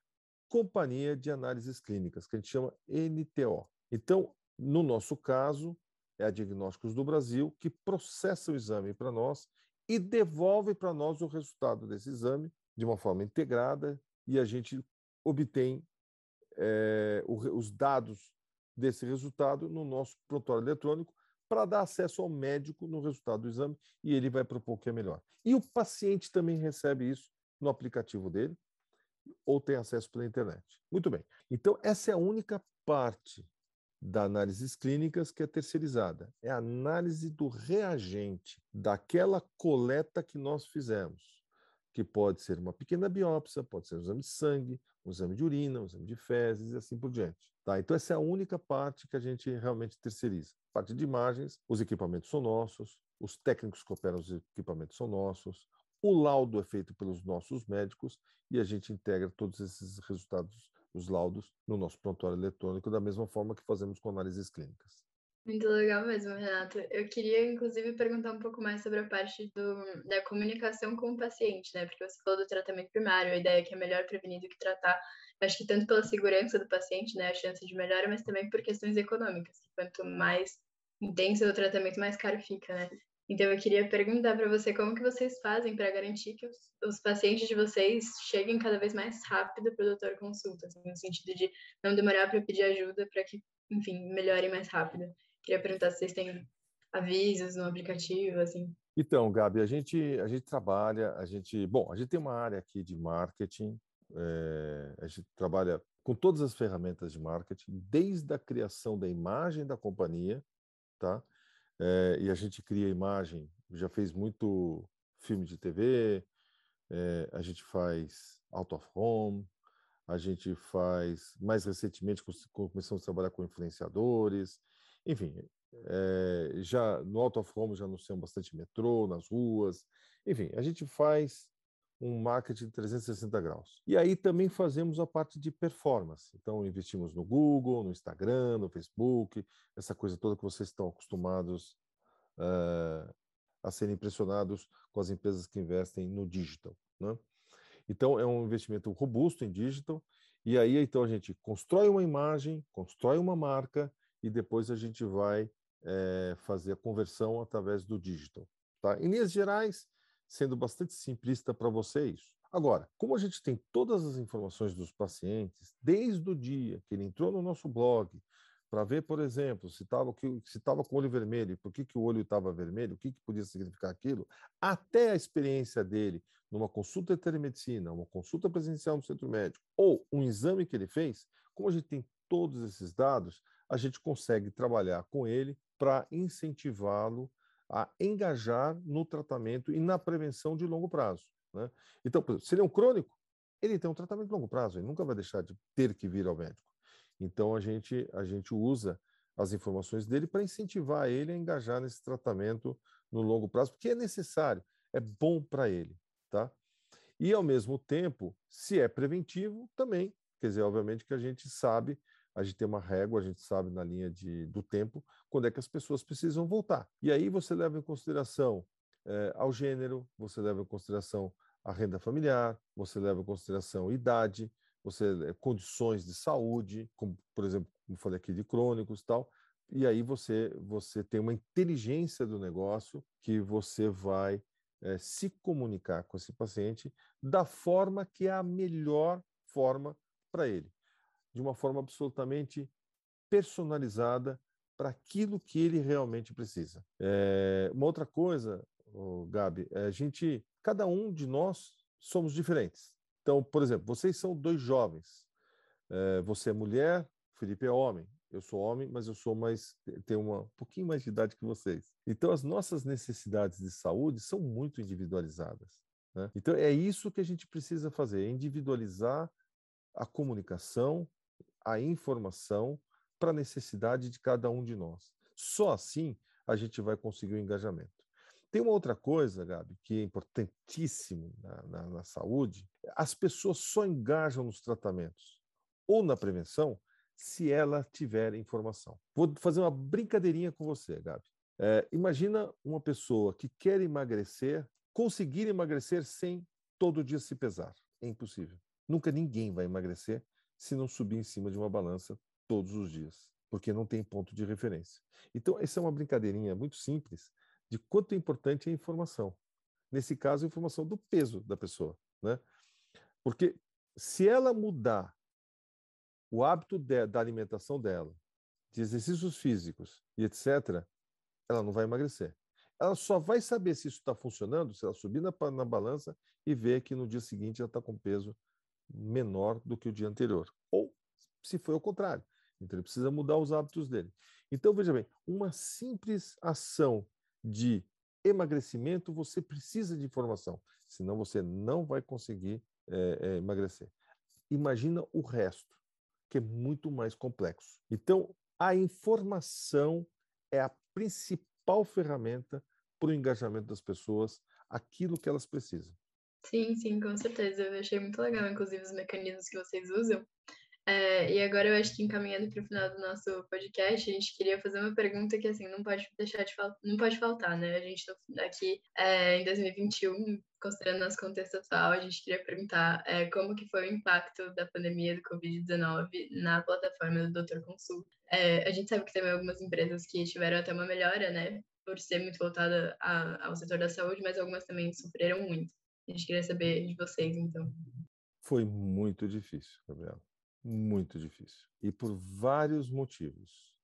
Companhia de Análises Clínicas, que a gente chama NTO. Então, no nosso caso, é a Diagnósticos do Brasil que processa o exame para nós e devolve para nós o resultado desse exame de uma forma integrada e a gente obtém é, os dados desse resultado no nosso prontuário eletrônico para dar acesso ao médico no resultado do exame e ele vai propor o que é melhor. E o paciente também recebe isso no aplicativo dele ou tem acesso pela internet. Muito bem. Então, essa é a única parte da análises clínicas que é terceirizada. É a análise do reagente, daquela coleta que nós fizemos, que pode ser uma pequena biópsia, pode ser um exame de sangue, um exame de urina, um exame de fezes e assim por diante. Tá? Então, essa é a única parte que a gente realmente terceiriza. Parte de imagens, os equipamentos são nossos, os técnicos que operam os equipamentos são nossos, o laudo é feito pelos nossos médicos e a gente integra todos esses resultados, os laudos, no nosso prontuário eletrônico, da mesma forma que fazemos com análises clínicas. Muito legal mesmo, Renato. Eu queria, inclusive, perguntar um pouco mais sobre a parte do, da comunicação com o paciente, né? Porque você falou do tratamento primário, a ideia é que é melhor prevenir do que tratar. Acho que tanto pela segurança do paciente, né? A chance de melhora, mas também por questões econômicas. Quanto mais intenso o tratamento, mais caro fica, né? Então eu queria perguntar para você como que vocês fazem para garantir que os, os, pacientes de vocês cheguem cada vez mais rápido para o doutor consulta, assim, no sentido de não demorar para pedir ajuda para que, enfim, melhorem mais rápido. Queria perguntar se vocês têm avisos no aplicativo, assim. Então, Gabi, a gente a gente trabalha, a gente, bom, a gente tem uma área aqui de marketing, é, a gente trabalha com todas as ferramentas de marketing, desde a criação da imagem da companhia, tá? É, e a gente cria imagem, já fez muito filme de TV, é, a gente faz out of home, a gente faz, mais recentemente começamos a trabalhar com influenciadores, enfim, é, já no out of home já anunciamos bastante metrô nas ruas, enfim, a gente faz um marketing 360 graus. E aí também fazemos a parte de performance. Então, investimos no Google, no Instagram, no Facebook, essa coisa toda que vocês estão acostumados uh, a serem impressionados com as empresas que investem no digital. Né? Então, é um investimento robusto em digital. E aí, então, a gente constrói uma imagem, constrói uma marca e depois a gente vai é, fazer a conversão através do digital. Tá? Em linhas gerais, sendo bastante simplista para vocês. Agora, como a gente tem todas as informações dos pacientes, desde o dia que ele entrou no nosso blog, para ver, por exemplo, se estava se tava com o olho vermelho, por que, que o olho estava vermelho, o que, que podia significar aquilo, até a experiência dele numa consulta de telemedicina, uma consulta presencial no centro médico, ou um exame que ele fez, como a gente tem todos esses dados, a gente consegue trabalhar com ele para incentivá-lo a engajar no tratamento e na prevenção de longo prazo. Né? Então, se ele é um crônico, ele tem um tratamento de longo prazo, ele nunca vai deixar de ter que vir ao médico. Então, a gente, a gente usa as informações dele para incentivar ele a engajar nesse tratamento no longo prazo, porque é necessário, é bom para ele. Tá? E, ao mesmo tempo, se é preventivo, também. Quer dizer, obviamente que a gente sabe a gente tem uma régua, a gente sabe na linha de, do tempo quando é que as pessoas precisam voltar. E aí você leva em consideração é, ao gênero, você leva em consideração a renda familiar, você leva em consideração idade, você condições de saúde, como por exemplo, como falei aqui de crônicos, tal. E aí você você tem uma inteligência do negócio que você vai é, se comunicar com esse paciente da forma que é a melhor forma para ele de uma forma absolutamente personalizada para aquilo que ele realmente precisa. É, uma outra coisa, Gabi, é a gente, cada um de nós somos diferentes. Então, por exemplo, vocês são dois jovens. É, você é mulher, Felipe é homem. Eu sou homem, mas eu sou mais tenho uma, um pouquinho mais de idade que vocês. Então, as nossas necessidades de saúde são muito individualizadas. Né? Então, é isso que a gente precisa fazer: é individualizar a comunicação a informação para a necessidade de cada um de nós. Só assim a gente vai conseguir o engajamento. Tem uma outra coisa, Gabi, que é importantíssimo na, na, na saúde: as pessoas só engajam nos tratamentos ou na prevenção se ela tiver informação. Vou fazer uma brincadeirinha com você, Gabi. É, imagina uma pessoa que quer emagrecer, conseguir emagrecer sem todo dia se pesar. É impossível. Nunca ninguém vai emagrecer se não subir em cima de uma balança todos os dias, porque não tem ponto de referência. Então, essa é uma brincadeirinha muito simples de quanto é importante a informação. Nesse caso, a informação do peso da pessoa, né? Porque se ela mudar o hábito de, da alimentação dela, de exercícios físicos e etc., ela não vai emagrecer. Ela só vai saber se isso está funcionando se ela subir na, na balança e ver que no dia seguinte ela está com peso menor do que o dia anterior. Ou se foi ao contrário. Então ele precisa mudar os hábitos dele. Então veja bem, uma simples ação de emagrecimento, você precisa de informação, senão você não vai conseguir é, é, emagrecer. Imagina o resto, que é muito mais complexo. Então, a informação é a principal ferramenta para o engajamento das pessoas, aquilo que elas precisam. Sim, sim, com certeza. Eu achei muito legal, inclusive, os mecanismos que vocês usam. É, e agora eu acho que encaminhando para o final do nosso podcast, a gente queria fazer uma pergunta que assim não pode deixar de faltar, não pode faltar, né? A gente está aqui é, em 2021, considerando nosso contexto atual, a gente queria perguntar é, como que foi o impacto da pandemia do Covid-19 na plataforma do Doutor Consulta. É, a gente sabe que teve algumas empresas que tiveram até uma melhora, né? Por ser muito voltada a, ao setor da saúde, mas algumas também sofreram muito. A gente queria saber de vocês, então. Foi muito difícil, Gabriela. Muito difícil. E por vários motivos.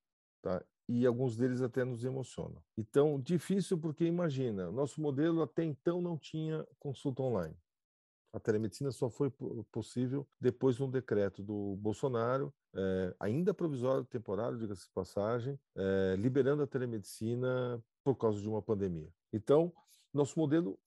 Tá? E alguns deles até nos emocionam. Então, difícil porque, imagina, nosso modelo até então não tinha consulta online. A telemedicina só foi possível depois de um decreto do Bolsonaro, é, ainda provisório, temporário, diga-se de passagem, é, liberando a telemedicina por causa de uma pandemia. Então, nosso modelo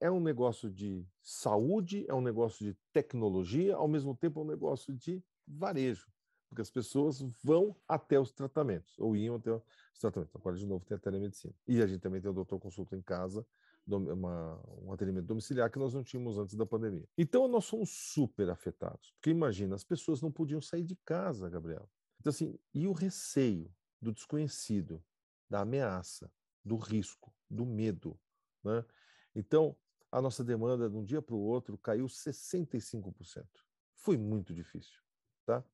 é um negócio de saúde, é um negócio de tecnologia, ao mesmo tempo é um negócio de varejo, porque as pessoas vão até os tratamentos, ou iam até os tratamentos. Agora, de novo, tem a telemedicina. E a gente também tem o doutor consulta em casa, uma, um atendimento domiciliar que nós não tínhamos antes da pandemia. Então, nós fomos super afetados, porque imagina, as pessoas não podiam sair de casa, Gabriel. Então, assim, e o receio do desconhecido, da ameaça, do risco, do medo, né? Então, a nossa demanda de um dia para o outro caiu 65%. Foi muito difícil, tá?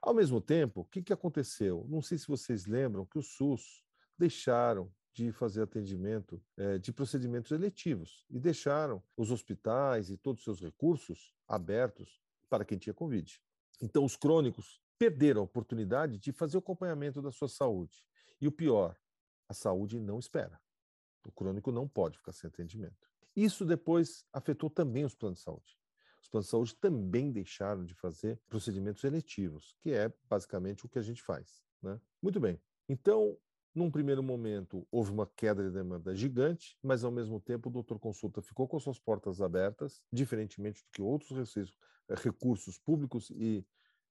Ao mesmo tempo, o que, que aconteceu? Não sei se vocês lembram que o SUS deixaram de fazer atendimento é, de procedimentos eletivos e deixaram os hospitais e todos os seus recursos abertos para quem tinha Covid. Então, os crônicos perderam a oportunidade de fazer o acompanhamento da sua saúde. E o pior, a saúde não espera. O crônico não pode ficar sem atendimento. Isso depois afetou também os planos de saúde. Os planos de saúde também deixaram de fazer procedimentos eletivos, que é basicamente o que a gente faz. Né? Muito bem. Então, num primeiro momento, houve uma queda de demanda gigante, mas ao mesmo tempo o doutor consulta ficou com suas portas abertas, diferentemente do que outros recursos públicos e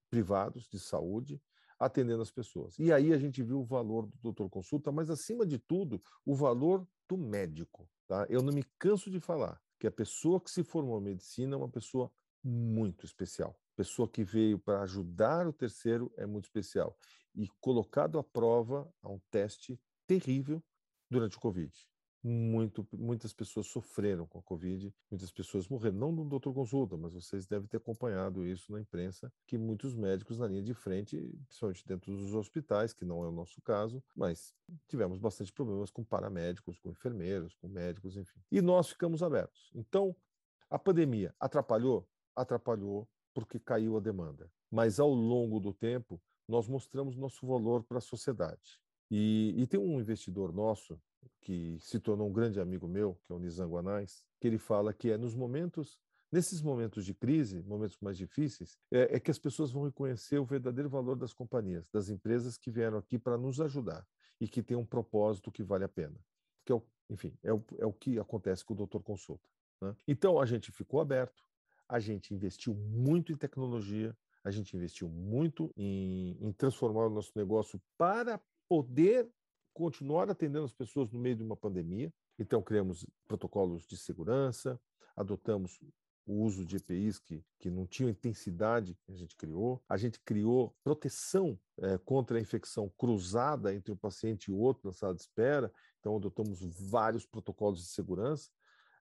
privados de saúde, atendendo as pessoas. E aí a gente viu o valor do doutor consulta, mas acima de tudo, o valor do médico. Tá? Eu não me canso de falar que a pessoa que se formou em medicina é uma pessoa muito especial. Pessoa que veio para ajudar o terceiro é muito especial. E colocado à prova a um teste terrível durante o Covid muito, muitas pessoas sofreram com a Covid, muitas pessoas morreram, não no doutor consulta, mas vocês devem ter acompanhado isso na imprensa, que muitos médicos na linha de frente, principalmente dentro dos hospitais, que não é o nosso caso, mas tivemos bastante problemas com paramédicos, com enfermeiros, com médicos, enfim. E nós ficamos abertos. Então, a pandemia atrapalhou? Atrapalhou porque caiu a demanda. Mas ao longo do tempo, nós mostramos nosso valor para a sociedade. E, e, tem um investidor nosso que se tornou um grande amigo meu, que é o Nizam Guanais, que ele fala que é nos momentos, nesses momentos de crise, momentos mais difíceis, é, é que as pessoas vão reconhecer o verdadeiro valor das companhias, das empresas que vieram aqui para nos ajudar e que tem um propósito que vale a pena. Que é o, enfim, é o, é o que acontece com o Doutor Consulta. Né? Então a gente ficou aberto, a gente investiu muito em tecnologia, a gente investiu muito em, em transformar o nosso negócio para poder continuar atendendo as pessoas no meio de uma pandemia. Então, criamos protocolos de segurança, adotamos o uso de EPIs que, que não tinham intensidade que a gente criou. A gente criou proteção é, contra a infecção cruzada entre um paciente e outro na sala de espera. Então, adotamos vários protocolos de segurança.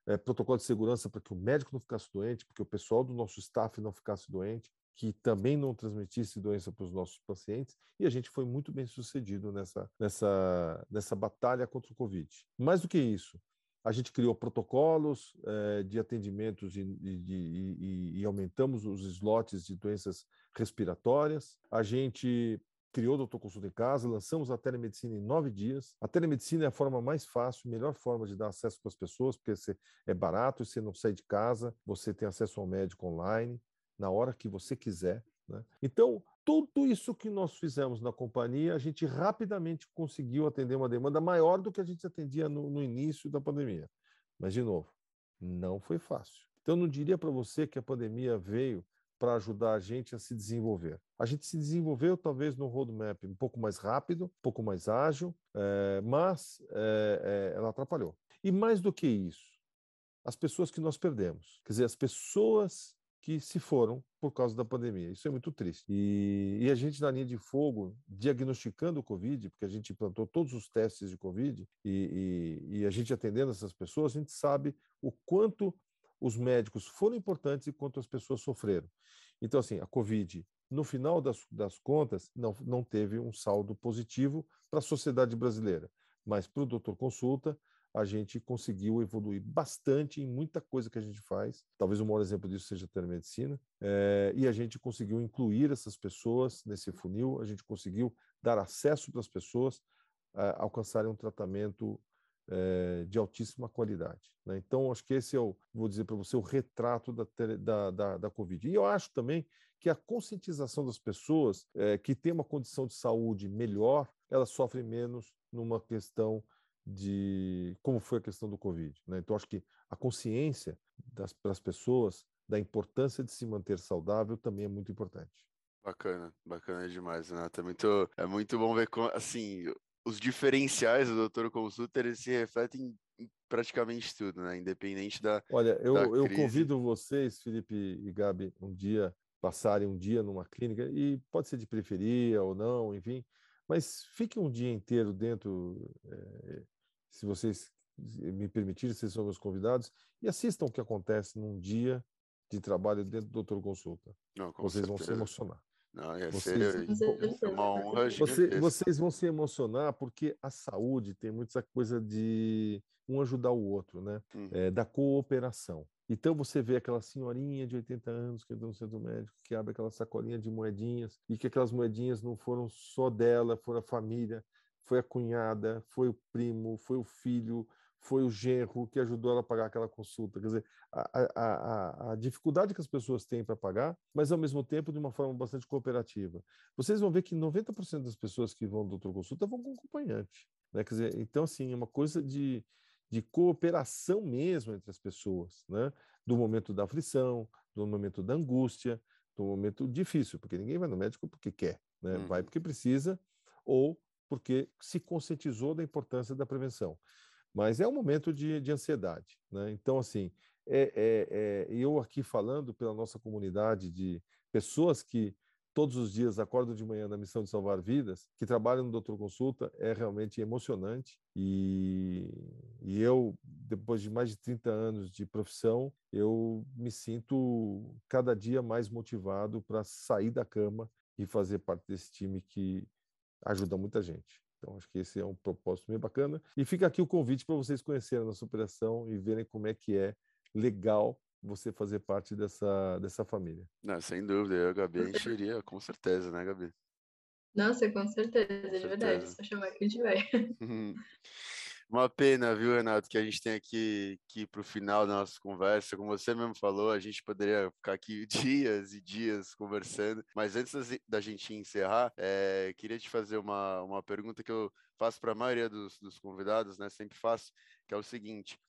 É, protocolo de segurança para que o médico não ficasse doente, porque o pessoal do nosso staff não ficasse doente que também não transmitisse doença para os nossos pacientes, e a gente foi muito bem sucedido nessa, nessa, nessa batalha contra o Covid. Mais do que isso, a gente criou protocolos eh, de atendimentos e, e, e, e, aumentamos os slots de doenças respiratórias. A gente criou Doutor Consulta em Casa, lançamos a telemedicina em nove dias. A telemedicina é a forma mais fácil, melhor forma de dar acesso para as pessoas, porque é barato, você não sai de casa, você tem acesso ao médico online na hora que você quiser. Né? Então, tudo isso que nós fizemos na companhia, a gente rapidamente conseguiu atender uma demanda maior do que a gente atendia no, no início da pandemia. Mas, de novo, não foi fácil. Então, eu não diria para você que a pandemia veio para ajudar a gente a se desenvolver. A gente se desenvolveu talvez no roadmap um pouco mais rápido, um pouco mais ágil, é, mas é, é, ela atrapalhou. E mais do que isso, as pessoas que nós perdemos. Quer dizer, as pessoas que se foram por causa da pandemia. Isso é muito triste. E, e, a gente, na linha de fogo, diagnosticando o Covid, porque a gente implantou todos os testes de Covid, e, e, e a gente atendendo essas pessoas, a gente sabe o quanto os médicos foram importantes e quanto as pessoas sofreram. Então, assim, a Covid, no final das, das contas, não, não teve um saldo positivo para a sociedade brasileira, mas para o doutor consulta, a gente conseguiu evoluir bastante em muita coisa que a gente faz. Talvez o maior exemplo disso seja a telemedicina. É, e a gente conseguiu incluir essas pessoas nesse funil, a gente conseguiu dar acesso para as pessoas a alcançarem um tratamento é, de altíssima qualidade. Né? Então, acho que esse é o, vou dizer para você, o retrato da, da, da, da Covid. E eu acho também que a conscientização das pessoas é, que têm uma condição de saúde melhor, elas sofrem menos numa questão de como foi a questão do Covid. Né? Então, acho que a consciência das, das pessoas da importância de se manter saudável também é muito importante. Bacana, bacana demais, Renato. É muito, é muito bom ver, como, assim, os diferenciais do Doutor Consulta eles se refletem em praticamente tudo, né? Independente da. Olha, eu, da eu convido vocês, Felipe e Gabi, um dia passarem um dia numa clínica e pode ser de periferia ou não, enfim, mas fiquem um dia inteiro dentro, é, se vocês me permitirem, vocês são meus convidados, e assistam o que acontece num dia de trabalho dentro do Doutor Consulta. Não, vocês certeza. vão se emocionar. Não, ia vocês, ser uma honra você, Vocês vão se emocionar porque a saúde tem muita coisa de um ajudar o outro, né? Uhum. É, da cooperação. Então você vê aquela senhorinha de 80 anos que entra no centro médico, que abre aquela sacolinha de moedinhas, e que aquelas moedinhas não foram só dela, foram a família, foi a cunhada, foi o primo, foi o filho, foi o genro que ajudou ela a pagar aquela consulta. Quer dizer, a, a, a, dificuldade que as pessoas têm para pagar, mas ao mesmo tempo de uma forma bastante cooperativa. Vocês vão ver que 90% das pessoas que vão do doutor consulta vão com acompanhante. Né? Quer dizer, então, assim, é uma coisa de, de cooperação mesmo entre as pessoas, né? do momento da aflição, do momento da angústia, do momento difícil, porque ninguém vai no médico porque quer, né? Uhum. vai porque precisa ou porque se conscientizou da importância da prevenção. Mas é um momento de, de ansiedade. Né? Então, assim, é, é, é, eu aqui falando pela nossa comunidade de pessoas que todos os dias acordam de manhã na missão de salvar vidas, que trabalham no Doutor Consulta, é realmente emocionante. E, e eu, depois de mais de 30 anos de profissão, eu me sinto cada dia mais motivado para sair da cama e fazer parte desse time que ajuda muita gente. Então, acho que esse é um propósito bem bacana. E fica aqui o convite para vocês conhecerem a nossa operação e verem como é que é legal você fazer parte dessa, dessa família. Não, sem dúvida, eu, Gabi, a gente iria, com certeza, né, Gabi? Nossa, com certeza, com de certeza. verdade. Só chamar que a gente vai. Uma pena, viu, Renato, que a gente tem aqui que ir para o final da nossa conversa. Como você mesmo falou, a gente poderia ficar aqui (laughs) dias e dias conversando. Mas antes da gente encerrar, é, queria te fazer uma, uma pergunta que eu faço para a maioria dos, dos convidados, né? Sempre faço, que é o seguinte: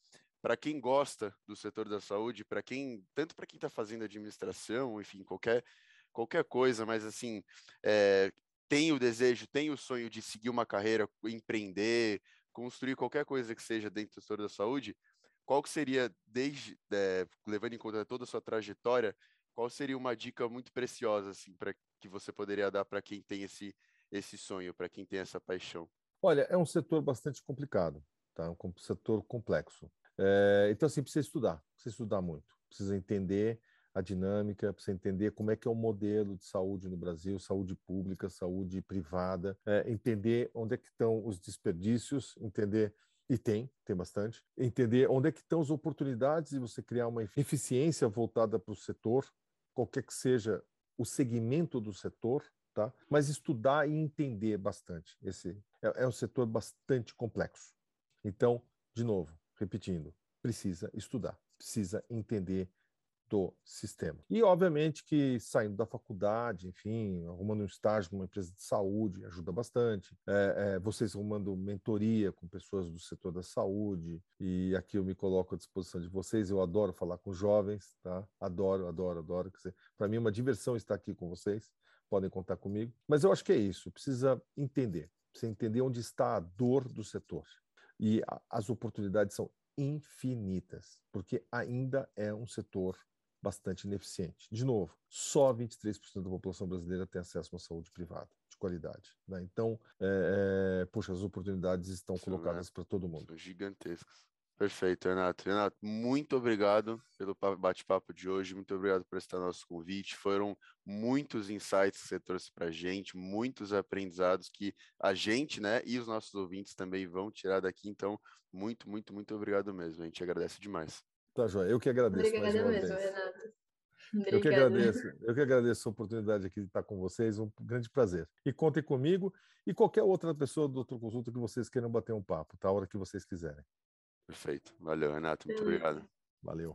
para quem gosta do setor da saúde, para quem tanto para quem está fazendo administração, enfim, qualquer qualquer coisa, mas assim é, tem o desejo, tem o sonho de seguir uma carreira, empreender, construir qualquer coisa que seja dentro do setor da saúde, qual que seria, desde é, levando em conta toda a sua trajetória, qual seria uma dica muito preciosa assim para que você poderia dar para quem tem esse esse sonho, para quem tem essa paixão? Olha, é um setor bastante complicado, tá? É um setor complexo. É, então, assim, precisa estudar, precisa estudar muito, precisa entender a dinâmica, precisa entender como é que é o modelo de saúde no Brasil, saúde pública, saúde privada, é, entender onde é que estão os desperdícios, entender e tem, tem bastante. Entender onde é que estão as oportunidades de você criar uma eficiência voltada para o setor, qualquer que seja o segmento do setor, tá? Mas estudar e entender bastante. Esse é, é um setor bastante complexo. Então, de novo, repetindo, precisa estudar, precisa entender do sistema. E, obviamente, que saindo da faculdade, enfim, arrumando um estágio numa empresa de saúde ajuda bastante. É, é, vocês arrumando mentoria com pessoas do setor da saúde, e aqui eu me coloco à disposição de vocês. Eu adoro falar com jovens, tá? Adoro, adoro, adoro. Para mim é uma diversão estar aqui com vocês. Podem contar comigo. Mas eu acho que é isso. Precisa entender. Precisa entender onde está a dor do setor. E a, as oportunidades são infinitas, porque ainda é um setor bastante ineficiente. De novo, só 23% da população brasileira tem acesso a uma saúde privada de qualidade. Né? Então, é, é, poxa, as oportunidades estão Sim, colocadas né? para todo mundo. São gigantescas. Perfeito, Renato. Renato, muito obrigado pelo bate-papo de hoje, muito obrigado por estar nosso convite. Foram muitos insights que você trouxe para a gente, muitos aprendizados que a gente, né, e os nossos ouvintes também vão tirar daqui. Então, muito, muito, muito obrigado mesmo. A gente agradece demais. Tá, Joia. Eu que agradeço. Obrigada mesmo, vez. Renato. Obrigada. Eu que agradeço. Eu que agradeço a oportunidade aqui de estar com vocês. Um grande prazer. E contem comigo e qualquer outra pessoa do Doutor Consulta que vocês queiram bater um papo, tá? A hora que vocês quiserem. Perfeito. Valeu, Renato. Muito obrigado. Valeu.